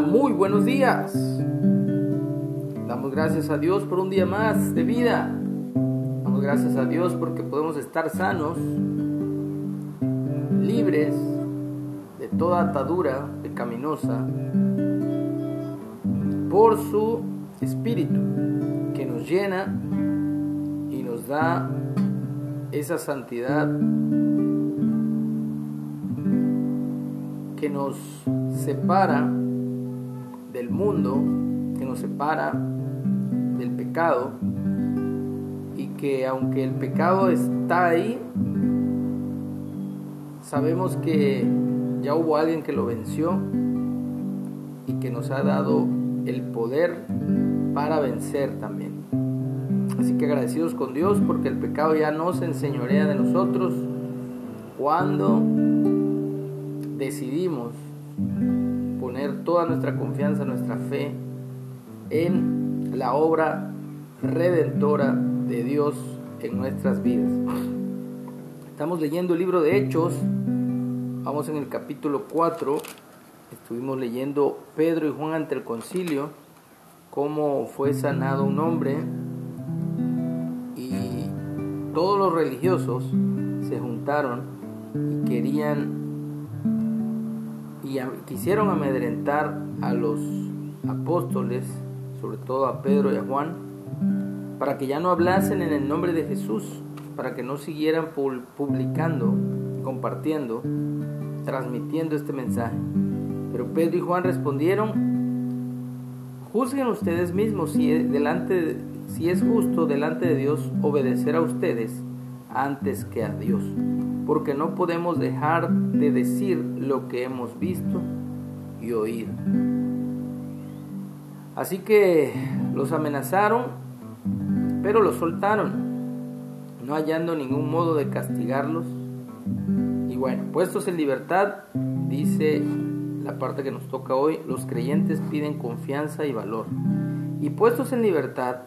muy buenos días. Damos gracias a Dios por un día más de vida. Damos gracias a Dios porque podemos estar sanos, libres de toda atadura pecaminosa por su espíritu que nos llena y nos da esa santidad que nos separa del mundo, que nos separa del pecado y que aunque el pecado está ahí, sabemos que ya hubo alguien que lo venció y que nos ha dado el poder para vencer también. Así que agradecidos con Dios porque el pecado ya no se enseñorea de nosotros cuando decidimos poner toda nuestra confianza, nuestra fe en la obra redentora de Dios en nuestras vidas. Estamos leyendo el libro de Hechos, vamos en el capítulo 4, estuvimos leyendo Pedro y Juan ante el concilio, cómo fue sanado un hombre. Y todos los religiosos se juntaron y querían y quisieron amedrentar a los apóstoles, sobre todo a Pedro y a Juan, para que ya no hablasen en el nombre de Jesús, para que no siguieran publicando, compartiendo, transmitiendo este mensaje. Pero Pedro y Juan respondieron, juzguen ustedes mismos si es, delante, si es justo delante de Dios obedecer a ustedes antes que a Dios porque no podemos dejar de decir lo que hemos visto y oído. Así que los amenazaron, pero los soltaron, no hallando ningún modo de castigarlos. Y bueno, puestos en libertad, dice la parte que nos toca hoy, los creyentes piden confianza y valor. Y puestos en libertad,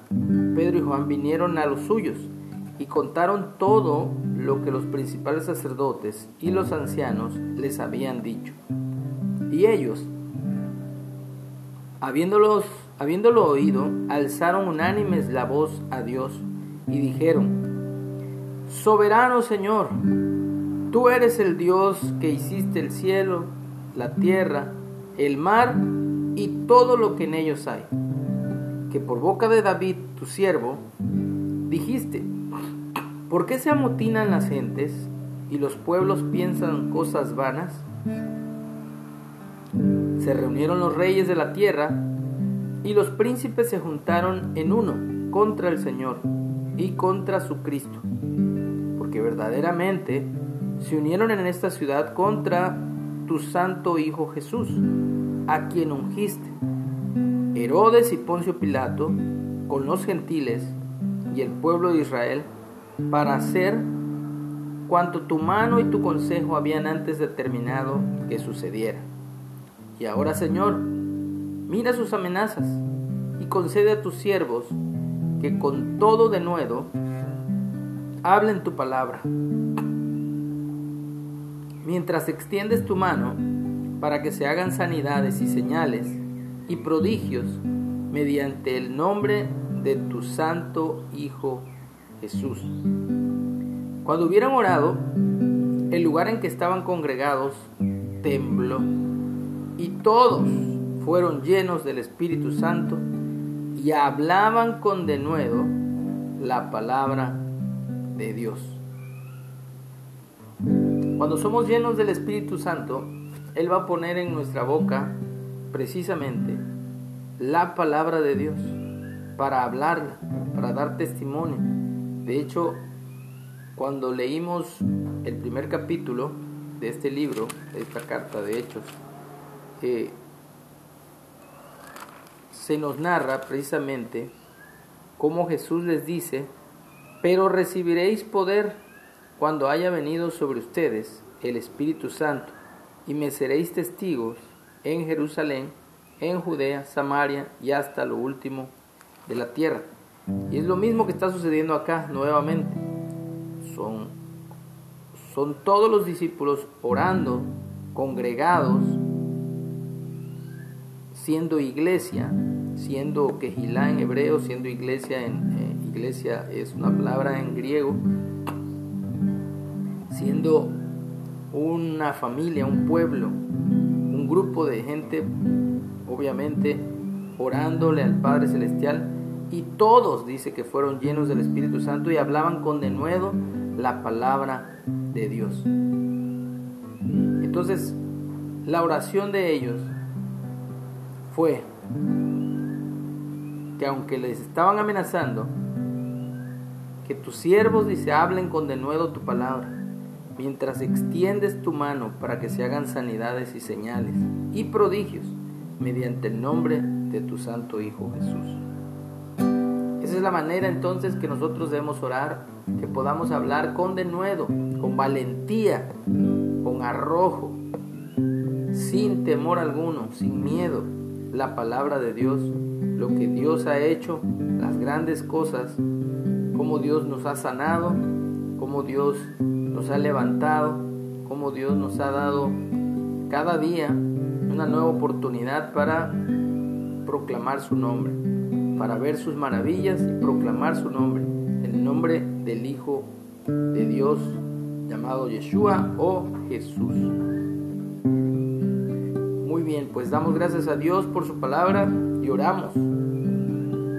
Pedro y Juan vinieron a los suyos y contaron todo lo que los principales sacerdotes y los ancianos les habían dicho. Y ellos, habiéndolos, habiéndolo oído, alzaron unánimes la voz a Dios y dijeron, Soberano Señor, tú eres el Dios que hiciste el cielo, la tierra, el mar y todo lo que en ellos hay, que por boca de David, tu siervo, dijiste, ¿Por qué se amotinan las gentes y los pueblos piensan cosas vanas? Se reunieron los reyes de la tierra y los príncipes se juntaron en uno contra el Señor y contra su Cristo, porque verdaderamente se unieron en esta ciudad contra tu santo Hijo Jesús, a quien ungiste. Herodes y Poncio Pilato, con los gentiles y el pueblo de Israel, para hacer cuanto tu mano y tu consejo habían antes determinado que sucediera. Y ahora, Señor, mira sus amenazas y concede a tus siervos que con todo denuedo hablen tu palabra. Mientras extiendes tu mano para que se hagan sanidades y señales y prodigios mediante el nombre de tu santo Hijo Jesús. Cuando hubieran orado, el lugar en que estaban congregados tembló y todos fueron llenos del Espíritu Santo y hablaban con denuedo la palabra de Dios. Cuando somos llenos del Espíritu Santo, Él va a poner en nuestra boca precisamente la palabra de Dios para hablarla, para dar testimonio de hecho, cuando leímos el primer capítulo de este libro, de esta carta de Hechos, eh, se nos narra precisamente cómo Jesús les dice, pero recibiréis poder cuando haya venido sobre ustedes el Espíritu Santo, y me seréis testigos en Jerusalén, en Judea, Samaria y hasta lo último de la tierra. Y es lo mismo que está sucediendo acá nuevamente. Son, son todos los discípulos orando, congregados, siendo iglesia, siendo quejilá en hebreo, siendo iglesia en eh, iglesia es una palabra en griego, siendo una familia, un pueblo, un grupo de gente, obviamente orándole al Padre Celestial, y todos dice que fueron llenos del Espíritu Santo y hablaban con denuedo la palabra de Dios. Entonces, la oración de ellos fue que aunque les estaban amenazando, que tus siervos, dice, hablen con denuedo tu palabra, mientras extiendes tu mano para que se hagan sanidades y señales y prodigios mediante el nombre de tu santo Hijo Jesús. Esa es la manera entonces que nosotros debemos orar, que podamos hablar con denuedo, con valentía, con arrojo, sin temor alguno, sin miedo, la palabra de Dios, lo que Dios ha hecho, las grandes cosas, cómo Dios nos ha sanado, cómo Dios nos ha levantado, cómo Dios nos ha dado cada día una nueva oportunidad para proclamar su nombre, para ver sus maravillas y proclamar su nombre, el nombre del Hijo de Dios llamado Yeshua o Jesús. Muy bien, pues damos gracias a Dios por su palabra y oramos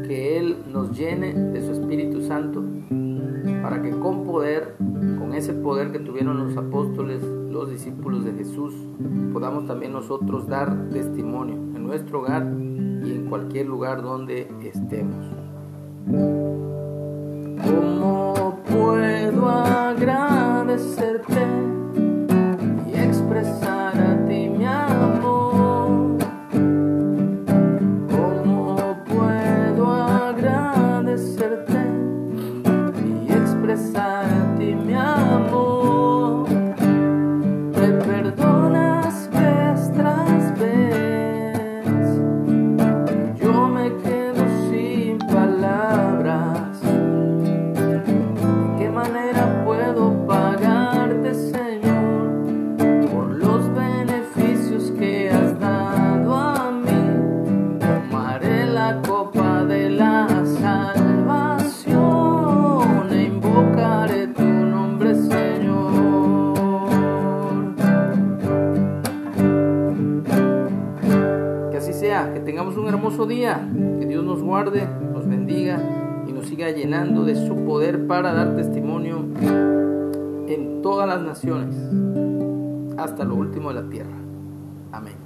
que Él nos llene de su Espíritu Santo para que con poder, con ese poder que tuvieron los apóstoles, los discípulos de Jesús, podamos también nosotros dar testimonio en nuestro hogar y en cualquier lugar donde estemos. ¿Cómo puedo agradecerte que tengamos un hermoso día, que Dios nos guarde, nos bendiga y nos siga llenando de su poder para dar testimonio en todas las naciones, hasta lo último de la tierra. Amén.